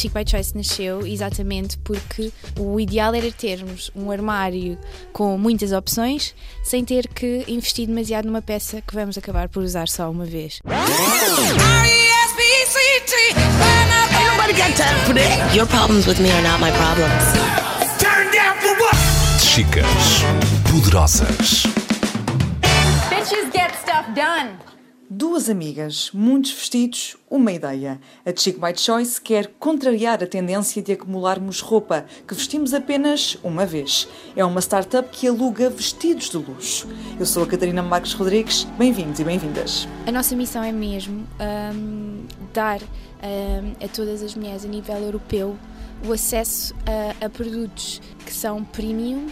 a Chic by Choice nasceu exatamente porque o ideal era termos um armário com muitas opções sem ter que investir demasiado numa peça que vamos acabar por usar só uma vez. Ain't nobody got time for that. Your problems with me are not my problems. Chicas poderosas. Bitches get stuff done. Duas amigas, muitos vestidos, uma ideia. A Chic by Choice quer contrariar a tendência de acumularmos roupa que vestimos apenas uma vez. É uma startup que aluga vestidos de luxo. Eu sou a Catarina Marques Rodrigues, bem-vindos e bem-vindas. A nossa missão é mesmo hum, dar hum, a todas as mulheres a nível europeu o acesso a, a produtos que são premium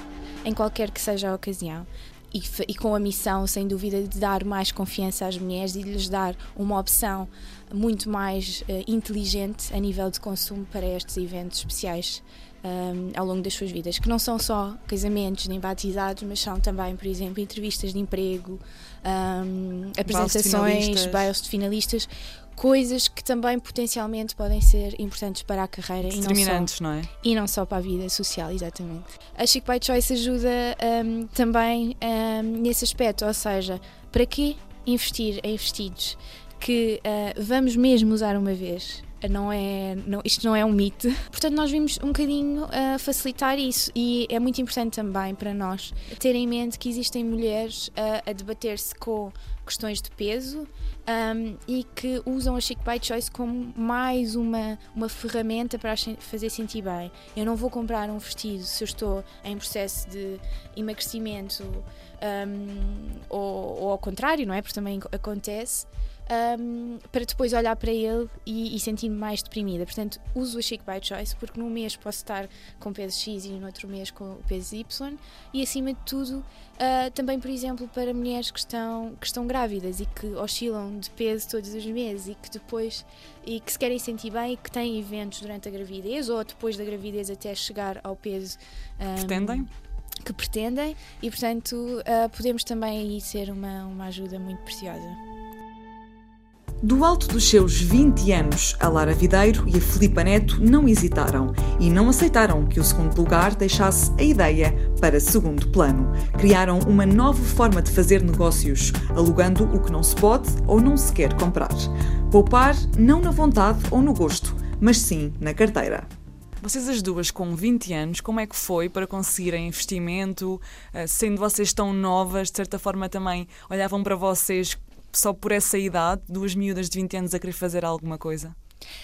em qualquer que seja a ocasião. E, e com a missão, sem dúvida, de dar mais confiança às mulheres e de lhes dar uma opção muito mais eh, inteligente a nível de consumo para estes eventos especiais hum, ao longo das suas vidas, que não são só casamentos nem batizados, mas são também, por exemplo, entrevistas de emprego, hum, apresentações, finalistas. bailes de finalistas, coisas que também potencialmente podem ser importantes para a carreira e não só não é? e não só para a vida social, exatamente. A Chic by Choice ajuda hum, também hum, nesse aspecto, ou seja, para que investir em vestidos que ah, vamos mesmo usar uma vez? Não é, não- isto não é um mito. Portanto, nós vimos um bocadinho a facilitar isso e é muito importante também para nós ter em mente que existem mulheres ah, a debater-se com questões de peso um, e que usam a Chic by Choice como mais uma, uma ferramenta para as fazer sentir bem. Eu não vou comprar um vestido se eu estou em processo de emagrecimento um, ou, ou ao contrário, não é? Porque também acontece. Um, para depois olhar para ele e, e sentir-me mais deprimida. Portanto, uso a Chic by Choice porque num mês posso estar com peso X e no outro mês com o peso Y e acima de tudo Uh, também, por exemplo, para mulheres que estão, que estão grávidas e que oscilam de peso todos os meses e que depois e que se querem sentir bem e que têm eventos durante a gravidez ou depois da gravidez até chegar ao peso um, Pretendem? que pretendem e portanto uh, podemos também aí ser uma, uma ajuda muito preciosa. Do alto dos seus 20 anos, a Lara Videiro e a Filipa Neto não hesitaram e não aceitaram que o segundo lugar deixasse a ideia para segundo plano. Criaram uma nova forma de fazer negócios, alugando o que não se pode ou não se quer comprar. Poupar não na vontade ou no gosto, mas sim na carteira. Vocês as duas com 20 anos, como é que foi para conseguirem investimento, eh, sendo vocês tão novas, de certa forma também olhavam para vocês só por essa idade, duas miúdas de 20 anos a querer fazer alguma coisa?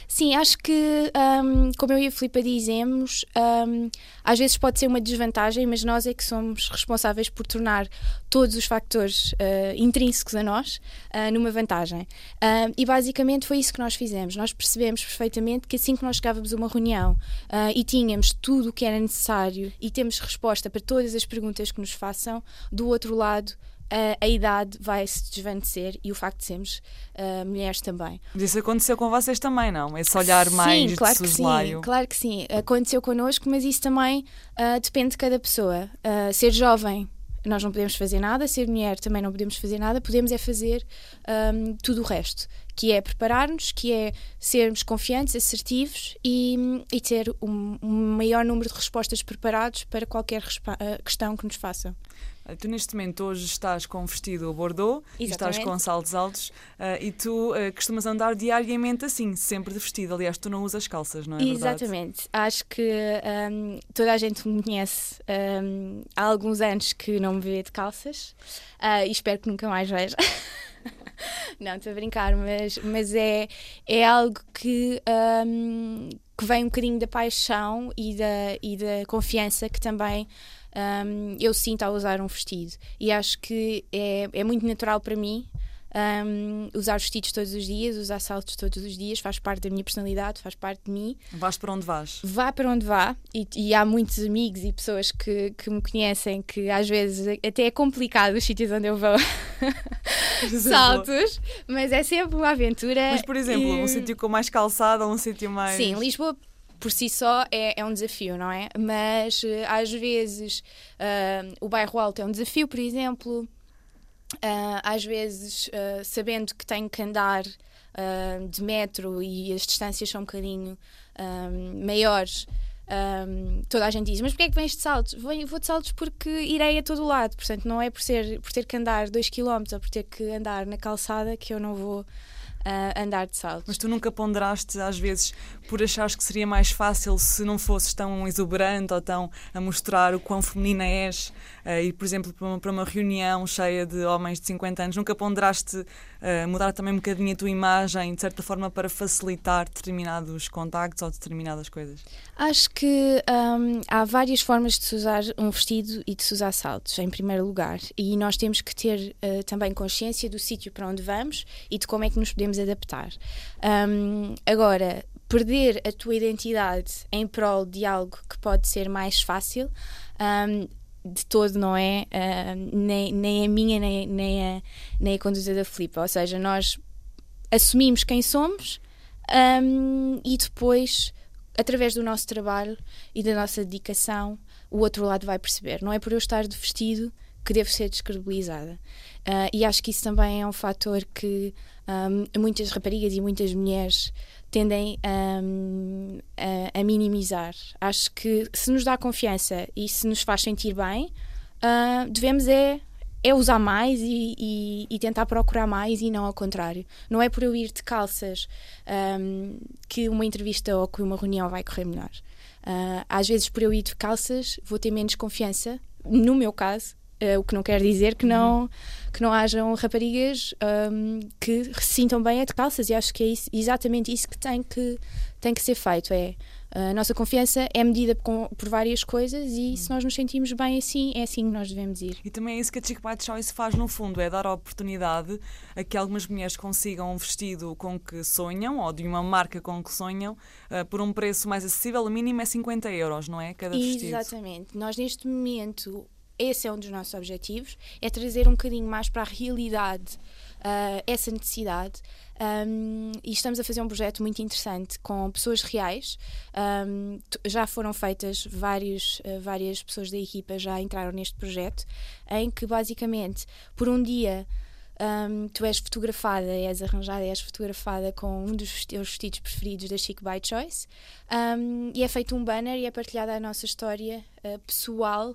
Sim, acho que, um, como eu e a Filipa dizemos, um, às vezes pode ser uma desvantagem, mas nós é que somos responsáveis por tornar todos os factores uh, intrínsecos a nós uh, numa vantagem. Um, e basicamente foi isso que nós fizemos. Nós percebemos perfeitamente que assim que nós chegávamos a uma reunião uh, e tínhamos tudo o que era necessário e temos resposta para todas as perguntas que nos façam, do outro lado. Uh, a idade vai se desvanecer e o facto de sermos uh, mulheres também. Mas isso aconteceu com vocês também, não? Esse olhar mais sim, claro de que soslaio. sim, claro que sim. Aconteceu connosco, mas isso também ah, depende de cada pessoa. Ah, ser jovem, nós não podemos fazer nada, ser mulher também não podemos fazer nada, podemos é fazer ahm, tudo o resto, que é preparar-nos, que é sermos confiantes, assertivos e, e ter um, um maior número de respostas preparados para qualquer ah, questão que nos façam. Eh, Tu neste momento hoje estás com um vestido bordeaux e estás Exatamente. com saltos altos eh, e tu eh, costumas andar diariamente assim, sempre de vestido. Aliás, tu não usas calças, não é verdade? Exatamente. Acho que hum, toda a gente me conhece hum, há alguns anos que não me vê de calças ah, e espero que nunca mais veja. não, estou a brincar, mas, mas é, é algo que, hum, que vem um bocadinho da paixão e da, e da confiança que também hum, eu sinto ao usar um vestido. E acho que é, é muito natural para mim hum, usar vestidos todos os dias, usar saltos todos os dias, faz parte da minha personalidade, faz parte de mim. Vais para onde vais? Vá para onde vá, e, e há muitos amigos e pessoas que, que me conhecem que às vezes até é complicado os sítios onde eu vou saltos, mas é sempre uma aventura. Mas, por exemplo, e- um sítio com mais calçada ou um sítio mais. Sim, Lisboa por si só é, é um desafio, não é? Mas eh, às vezes ah, o bairro alto é um desafio, por exemplo. Ah, às vezes ah, sabendo que tenho que andar ah, de metro e as distâncias são um bocadinho ah, maiores. ah, toda a gente diz, mas porquê é que vens de saltos? Vou, vou de saltos porque irei a todo lado, portanto não é por, ser, por ter que andar 2 km ou por ter que andar na calçada que eu não vou ah, andar de saltos. Mas tu nunca ponderaste, às vezes, por achares que seria mais fácil se não fosses tão exuberante ou tão a mostrar o quão feminina és, uh, ir, por exemplo, para uma, para uma, reunião cheia de homens de 50 anos, nunca ponderaste uh, mudar também um bocadinho a tua imagem, de certa forma, para facilitar determinados contactos ou determinadas coisas? Acho que um, há várias formas de se usar um vestido e de se usar saltos, em primeiro lugar, e nós temos que ter uh, também consciência do sítio para onde vamos e de como é que nos podemos adaptar. Um, agora, perder a tua identidade em prol de algo que pode ser mais fácil, um, de todo não é uh, nem, nem a minha, nem, nem, a, nem a da Filipa. Ou seja, nós assumimos quem somos um, e depois, através do nosso trabalho e da nossa dedicação, o outro lado vai perceber. Não é por eu estar de vestido que devo ser descredibilizada. Uh, e acho que isso também é um fator que um, muitas raparigas e muitas mulheres tendem a, a, minimizar. Acho que se nos dá confiança e se nos faz sentir bem, uh, devemos é, é usar mais e, e, e, tentar procurar mais e não ao contrário. Não é por eu ir de calças um, que uma entrevista ou que uma reunião vai correr melhor. Uh, às vezes, por eu ir de calças, vou ter menos confiança. No meu caso, Uh, o que não quer dizer que não, que não hajam raparigas um, que se sintam bem a de calças e acho que é isso, exatamente isso que tem que, tem que ser feito. É, a nossa confiança é medida com, por várias coisas e se nós nos sentimos bem assim, é assim que nós devemos ir. E também é isso que a Chic Bite Choice faz no fundo, é dar a oportunidade a que algumas mulheres consigam um vestido com que sonham ou de uma marca com que sonham uh, por um preço mais acessível, o mínimo é 50 euros, não é? Cada vestido. Exatamente. Nós neste momento esse é um dos nossos objetivos, é trazer um bocadinho mais para a realidade uh, essa necessidade. Um, e estamos a fazer um projeto muito interessante com pessoas reais. Um, já foram feitas vários, uh, várias pessoas da equipa já entraram neste projeto, em que basicamente por um dia um, tu és fotografada, és arranjada, és fotografada com um dos teus vestidos preferidos da Chic by Choice um, e é feito um banner e é partilhada a nossa história uh, pessoal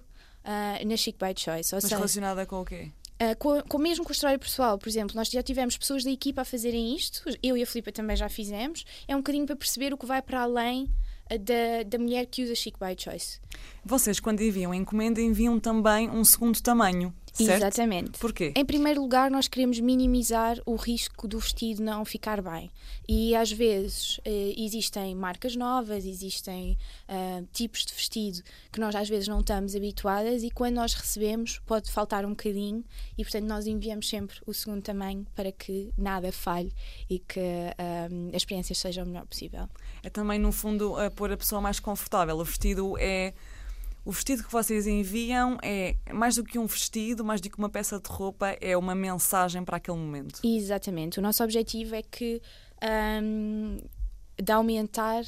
Uh, na Chic by Choice. Ou Mas seja, relacionada com o quê? Uh, com, com, mesmo com a história pessoal, por exemplo, nós já tivemos pessoas da equipa a fazerem isto, eu e a Filipa também já fizemos, é um bocadinho para perceber o que vai para além da, da mulher que usa Chic by Choice. Vocês, quando enviam encomenda, enviam também um segundo tamanho. Certo? Exatamente. Porquê? Em primeiro lugar, nós queremos minimizar o risco do vestido não ficar bem. E às vezes eh, existem marcas novas, existem uh, tipos de vestido que nós às vezes não estamos habituadas e quando nós recebemos pode faltar um bocadinho e portanto nós enviamos sempre o segundo tamanho para que nada falhe e que uh, a experiência seja o melhor possível. É também no fundo a pôr a pessoa mais confortável. O vestido é o vestido que vocês enviam é mais do que um vestido, mais do que uma peça de roupa, é uma mensagem para aquele momento. Exatamente. O nosso objetivo é que um, de aumentar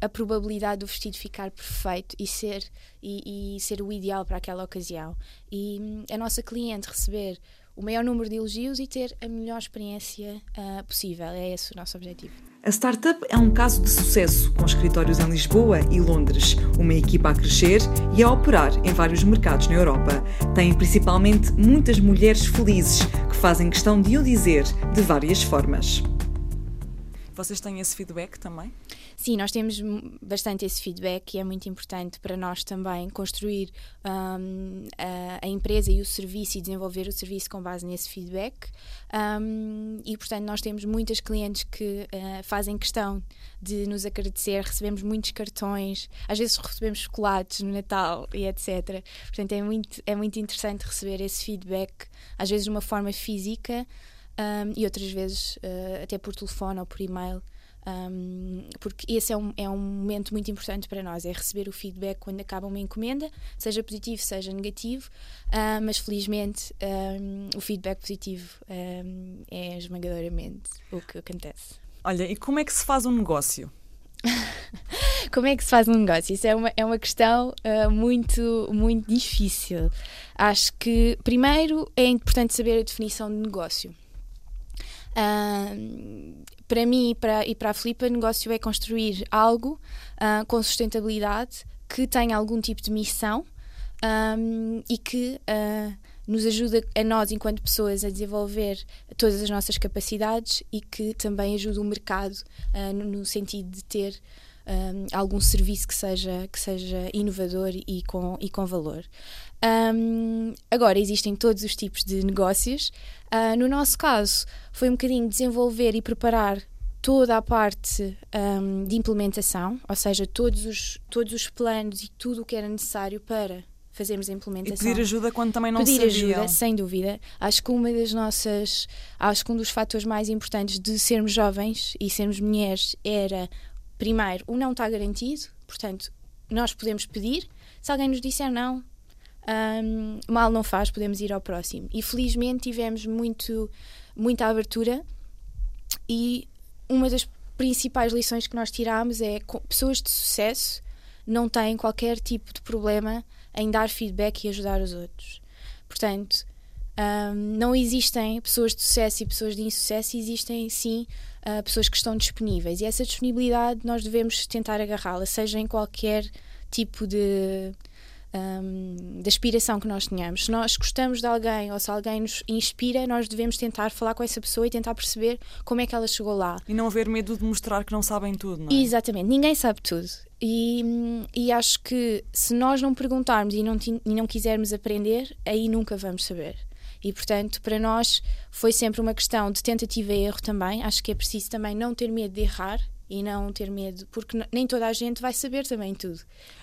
a probabilidade do vestido ficar perfeito e ser, e, e ser o ideal para aquela ocasião. E hum, a nossa cliente receber o maior número de elogios e ter a melhor experiência uh, possível. É esse o nosso objetivo. A startup é um caso de sucesso, com escritórios em Lisboa e Londres, uma equipa a crescer e a operar em vários mercados na Europa. Tem principalmente muitas mulheres felizes que fazem questão de o dizer de várias formas. Vocês têm esse feedback também? Sim, nós temos bastante esse feedback e é muito importante para nós também construir um, a, a, empresa e o serviço e desenvolver o serviço com base nesse feedback. Um, e, portanto, nós temos muitas clientes que uh, fazem questão de nos agradecer, recebemos muitos cartões, às vezes recebemos chocolates no Natal e etc. Portanto, é muito, é muito interessante receber esse feedback, às vezes de uma forma física um, e outras vezes uh, até por telefone ou por e-mail. Um, porque esse é um, é um momento muito importante para nós, é receber o feedback quando acaba uma encomenda, seja positivo, seja negativo, uh, mas felizmente um, o feedback positivo é esmagadoramente o que acontece. Olha, e como é que se faz um negócio? como é que se faz um negócio? Isso é uma, é uma questão uh, muito, muito difícil. Acho que, primeiro, é importante saber a definição de negócio. Uh, para mim e para, e para a Filipa, negócio é construir algo uh, com sustentabilidade que tenha algum tipo de missão um, e que uh, nos ajuda a nós, enquanto pessoas, a desenvolver todas as nossas capacidades e que também ajuda o mercado uh, no, sentido de ter um, algum serviço que seja, que seja inovador e com, e com valor. Um, agora, existem todos os tipos de negócios. Uh, no nosso caso, foi um bocadinho desenvolver e preparar toda a parte um, de implementação, ou seja, todos os, todos os planos e tudo o que era necessário para fazermos a implementação. E pedir ajuda quando também não pedir sabiam. ajuda, sem dúvida. Acho que uma das nossas, acho que um dos fatores mais importantes de sermos jovens e sermos mulheres era, primeiro, o não está garantido, portanto, nós podemos pedir. Se alguém nos disser não, um, mal não faz, podemos ir ao próximo. E felizmente tivemos muito, muita abertura e uma das principais lições que nós tiramos é pessoas de sucesso não têm qualquer tipo de problema em dar feedback e ajudar os outros. Portanto, um, não existem pessoas de sucesso e pessoas de insucesso, existem sim uh, pessoas que estão disponíveis. E essa disponibilidade nós devemos tentar agarrá-la, seja em qualquer tipo de, um, de aspiração que nós tenhamos. Se nós gostamos de alguém ou se alguém nos inspira, nós devemos tentar falar com essa pessoa e tentar perceber como é que ela chegou lá. E não haver medo de mostrar que não sabem tudo, não é? Exatamente, ninguém sabe tudo. E, e acho que se nós não perguntarmos e não, e não quisermos aprender, aí nunca vamos saber. E, portanto, para nós foi sempre uma questão de tentativa e erro também. Acho que é preciso também não ter medo de errar e não ter medo, porque nem toda a gente vai saber também tudo.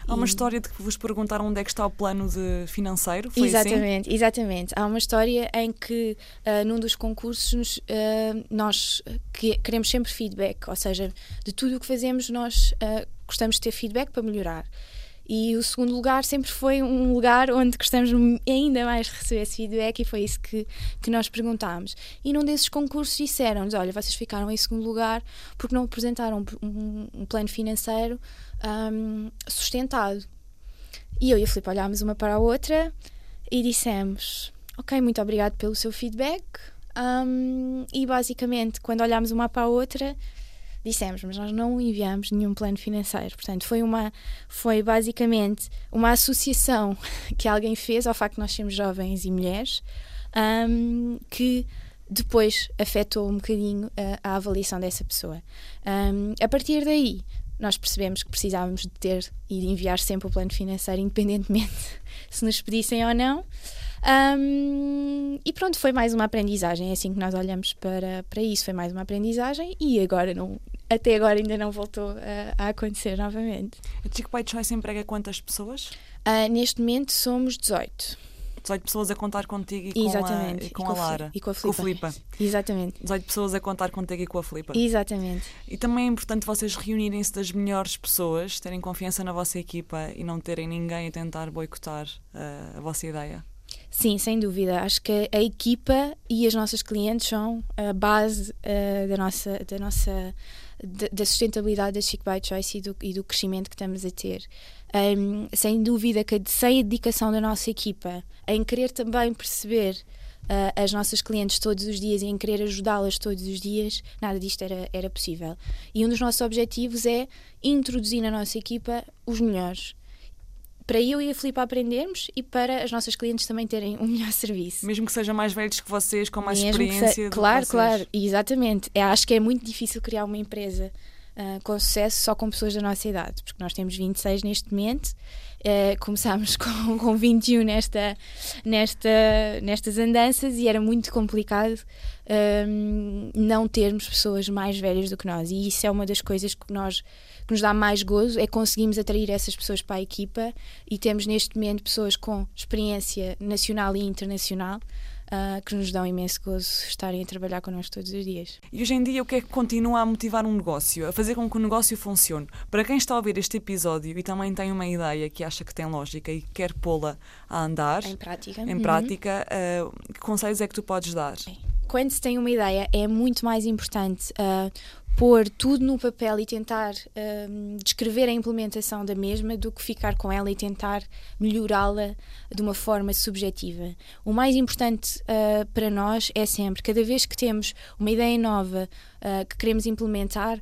Há uma e... história de que vos perguntaram onde é que está o plano de financeiro? Foi assim? exatamente, assim? exatamente. Há uma história em que uh, num dos concursos uh, nós que, queremos sempre feedback, ou seja, de tudo o que fazemos nós uh, gostamos de ter feedback para melhorar. E o segundo lugar sempre foi um lugar onde gostamos ainda mais de receber esse feedback e foi isso que, que nós perguntámos. E num desses concursos disseram-nos: olha, vocês ficaram em segundo lugar porque não apresentaram um, um plano financeiro um, sustentado. E eu e a Filipe olhámos uma para a outra e dissemos: ok, muito obrigado pelo seu feedback. Um, e basicamente, quando olhámos uma para a outra, dissemos, mas nós não enviamos nenhum plano financeiro. Portanto, foi uma foi basicamente uma associação que alguém fez ao facto de nós sermos jovens e mulheres um, que depois afetou um bocadinho a, a avaliação dessa pessoa. Um, a partir daí, nós percebemos que precisávamos de ter e de enviar sempre o plano financeiro, independentemente se nos pedissem ou não. Um, e pronto, foi mais uma aprendizagem. É assim que nós olhamos para, para isso. Foi mais uma aprendizagem e agora não, até agora ainda não voltou a, a acontecer novamente. A Chico By Choice emprega quantas pessoas? Uh, neste momento somos 18. 18 pessoas a contar contigo e Exatamente. com a, e com, e com a Lara. E com a Filipa. Exatamente. 18 pessoas a contar contigo e com a Filipa. Exatamente. E também é importante vocês reunirem-se das melhores pessoas, terem confiança na vossa equipa e não terem ninguém a tentar boicotar uh, a vossa ideia. Sim, sem dúvida. Acho que a equipa e as nossas clientes são a base uh, da nossa, da nossa da sustentabilidade da Chic by Choice e do, e do crescimento que estamos a ter. Um, sem dúvida que sem a dedicação da nossa equipa em querer também perceber uh, as nossas clientes todos os dias e em querer ajudá-las todos os dias, nada disto era, era possível. E um dos nossos objetivos é introduzir na nossa equipa os melhores para eu e a Filipe aprendermos e para as nossas clientes também terem um melhor serviço. Mesmo que sejam mais velhos que vocês, com mais Mesmo experiência. claro, claro, exatamente. É, acho que é muito difícil criar uma empresa uh, com sucesso só com pessoas da nossa idade, porque nós temos 26 neste momento. Uh, começámos com, com 21 nesta, nesta, nestas andanças e era muito complicado uh, não termos pessoas mais velhas do que nós. E isso é uma das coisas que nós que nos dá mais gozo é conseguimos atrair essas pessoas para a equipa e temos neste momento pessoas com experiência nacional e internacional. Uh, que nos dão imenso gozo estarem a trabalhar connosco todos os dias. E hoje em dia, o que é que continua a motivar um negócio, a fazer com que o negócio funcione? Para quem está a ouvir este episódio e também tem uma ideia que acha que tem lógica e quer pô-la a andar em prática, em uhum. prática uh, que conselhos é que tu podes dar? Quando se tem uma ideia, é muito mais importante uh, pôr tudo no papel e tentar uh, descrever a implementação da mesma do que ficar com ela e tentar melhorá-la de uma forma subjetiva. O mais importante uh, para nós é sempre, cada vez que temos uma ideia nova uh, que queremos implementar,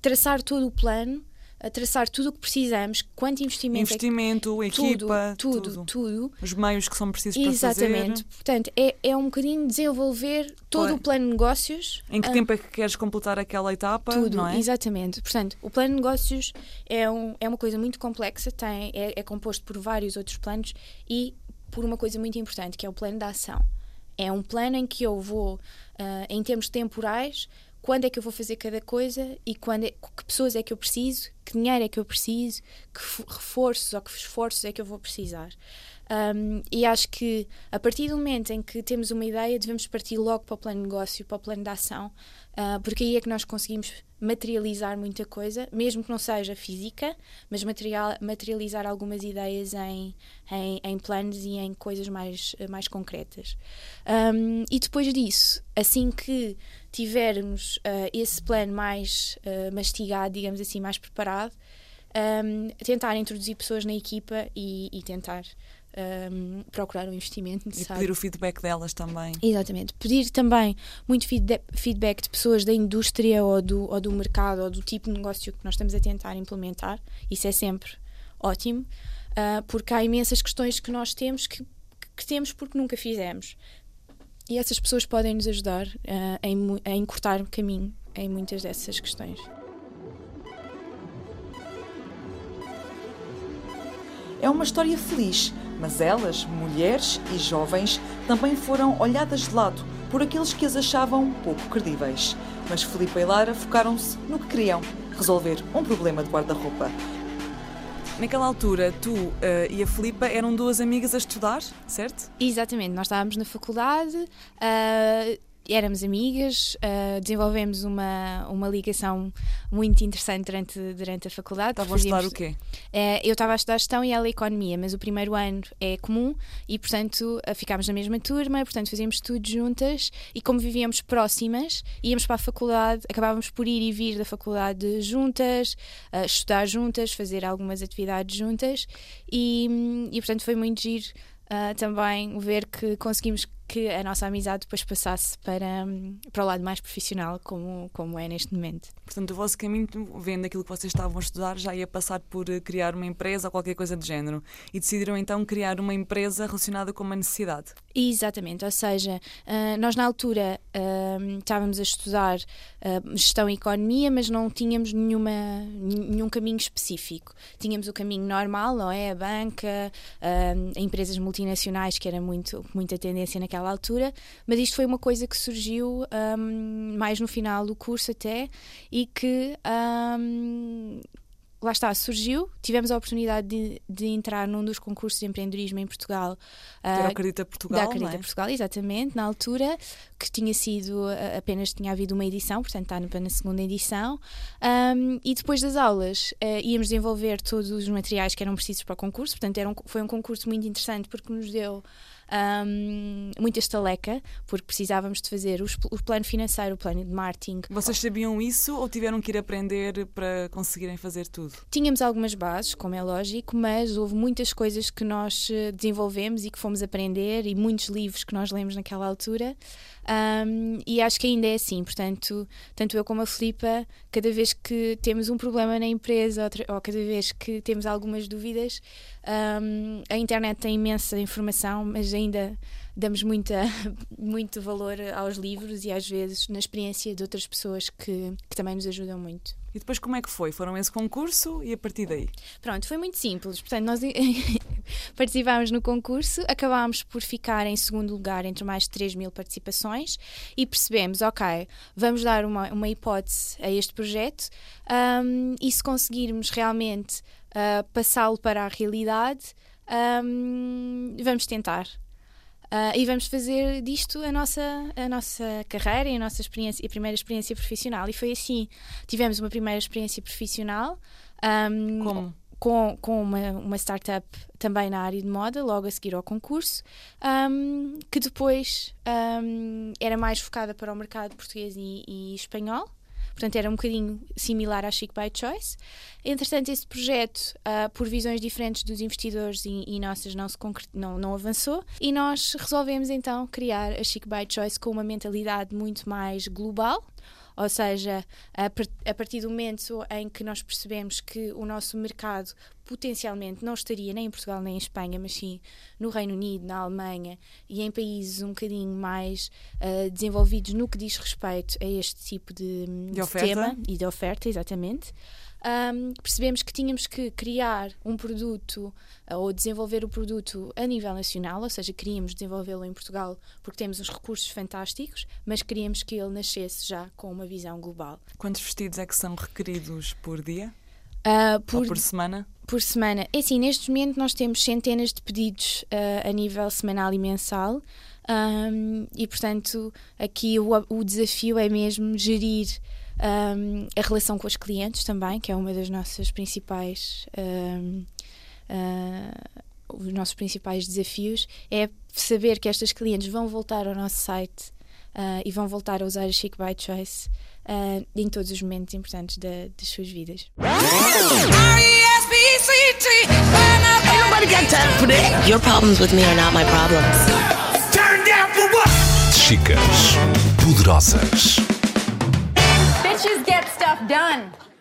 traçar todo o plano a traçar tudo o que precisamos, quanto investimento, investimento é que... equipa, tudo, tudo, tudo, Os meios que são precisos Exatamente. para fazer. Portanto, é, é um bocadinho desenvolver todo o plano de negócios. Em que ah, tempo é que queres completar aquela etapa? tudo, não é? exatamente. Portanto, o plano de negócios é, um, é uma coisa muito complexa, tem, é, é composto por vários outros planos e por uma coisa muito importante, que é o plano de ação. É um plano em que eu vou, ah, em termos temporais, quando é que eu vou fazer cada coisa e quando é- que pessoas é que eu preciso, que dinheiro é que eu preciso, que fo- reforços ou que esforços é que eu vou precisar. Um, e acho que a partir do momento em que temos uma ideia, devemos partir logo para o plano de negócio, para o plano de ação, ah, porque aí é que nós conseguimos materializar muita coisa, mesmo que não seja física, mas material, materializar algumas ideias em, em, em planos e em coisas mais, mais concretas. Um, e depois disso, assim que tivermos ah, esse plano mais ah, mastigado, digamos assim, mais preparado, um, tentar introduzir pessoas na equipa e, e tentar um, procurar o investimento E necessário. pedir o feedback delas também. Exatamente. Pedir também muito feedback de pessoas da indústria ou do, ou do mercado ou do tipo de negócio que nós estamos a tentar implementar. Isso é sempre ótimo, ah, porque há imensas questões que nós temos que, que temos porque nunca fizemos. E essas pessoas podem nos ajudar ah, em, a encurtar o caminho em muitas dessas questões. É uma história feliz, mas elas, mulheres e jovens, também foram olhadas de lado por aqueles que as achavam pouco credíveis. Mas Filipe e Lara focaram-se no que queriam: resolver um problema de guarda-roupa. Naquela altura, tu eh, e a Filipa eram duas amigas a estudar, certo? Exatamente, nós estávamos na faculdade, ah, éramos amigas, ah, desenvolvemos uma, uma ligação muito interessante durante, durante a faculdade. Estavam a estudar o quê? Eh, eu estava a estudar gestão e ela economia, mas o primeiro ano é comum e, portanto, eh, ficámos na mesma turma, portanto, fazíamos tudo juntas e, como vivíamos próximas, íamos para a faculdade, acabávamos por ir e vir da faculdade juntas, eh, estudar juntas, fazer algumas atividades juntas e, e portanto, foi muito giro. ah, também ver que conseguimos que a nossa amizade depois passasse para, hum, para o lado mais profissional, como, como é neste momento. Portanto, o vosso caminho, vendo aquilo que vocês estavam a estudar, já ia passar por eh, criar uma empresa ou qualquer coisa do género. E decidiram então criar uma empresa relacionada com uma necessidade. Exatamente, ou seja, ah, nós na altura ah, estávamos a estudar ah, gestão e economia, mas não tínhamos nenhuma, nenhum caminho específico. Tínhamos o caminho normal, não é? A banca, ah, empresas multinacionais, que era muito, muita tendência naquela altura, mas isto foi uma coisa que surgiu ah, mais no final do curso até e que. ah, Lá está, surgiu, tivemos a oportunidade de, de entrar num dos concursos de empreendedorismo em Portugal. Que era o Acredita Portugal, da Acredita é? Portugal, exatamente, na altura, que tinha sido, apenas tinha havido uma edição, portanto está na- na segunda edição. Ahm, e depois das aulas eh, íamos desenvolver todos os materiais que eram precisos para o concurso, portanto era um- foi um concurso muito interessante porque nos deu ahm, muita estaleca, porque precisávamos de fazer os o plano financeiro, o plano de marketing, Vocês sabiam isso ou tiveram que ir aprender para conseguirem fazer tudo? Tínhamos algumas bases, como é lógico, mas houve muitas coisas que nós eh, desenvolvemos e que fomos aprender e muitos livros que nós lemos naquela altura. Ahm, e acho que ainda é assim, portanto, tanto eu como a Filipa, cada vez que temos um problema na empresa ou, ou cada vez que temos algumas dúvidas, ahm, a internet tem imensa informação, mas ainda damos muita, muito valor aos livros e às vezes na experiência de outras pessoas que, que também nos ajudam muito. E depois como é que foi? Foram esse concurso e a partir daí? Pronto, foi muito simples. Portanto, nós participámos no concurso, acabámos por ficar em segundo lugar entre mais de 3 mil participações e percebemos, ok, vamos dar uma, uma hipótese a este projeto ahm, e se conseguirmos realmente ah, passá-lo para a realidade, ahm, vamos tentar. Ah, e vamos fazer disto a nossa, a nossa carreira e a nossa experiência, a primeira experiência profissional. E foi assim. Tivemos uma primeira experiência profissional. ahm, Como? com, com uma, uma startup também na área de moda, logo a seguir ao concurso, um, que depois um, era mais focada para o mercado português e, e espanhol. Portanto, era um bocadinho similar à Chic by Choice. Entretanto, esse projeto, uh, por visões diferentes dos investidores e, e nossas, não, se não, não avançou. E nós resolvemos então criar a Chic by Choice com uma mentalidade muito mais global. Ou seja, a, partir do momento em que nós percebemos que o nosso mercado potencialmente não estaria nem em Portugal nem em Espanha, mas sim no Reino Unido, na Alemanha e em países um bocadinho mais uh, desenvolvidos no que diz respeito a este tipo de, de, de tema e de oferta, exatamente um, percebemos que tínhamos que criar um produto uh, ou desenvolver o produto a nível nacional, ou seja, queríamos desenvolvê-lo em Portugal porque temos uns recursos fantásticos, mas queríamos que ele nascesse já com uma visão global. Quantos vestidos é que são requeridos por dia? Uh, por, ou por semana? Por semana. É assim, neste momento nós temos centenas de pedidos uh, a nível semanal e mensal. Um, e portanto, aqui o, o desafio é mesmo gerir um, a relação com os clientes também, que é uma das nossas principais. Um, uh, os nossos principais desafios é saber que estas clientes vão voltar ao nosso site uh, e vão voltar a usar a Chic by Choice uh, em todos os momentos importantes de, das suas vidas. Ain't nobody stuff done.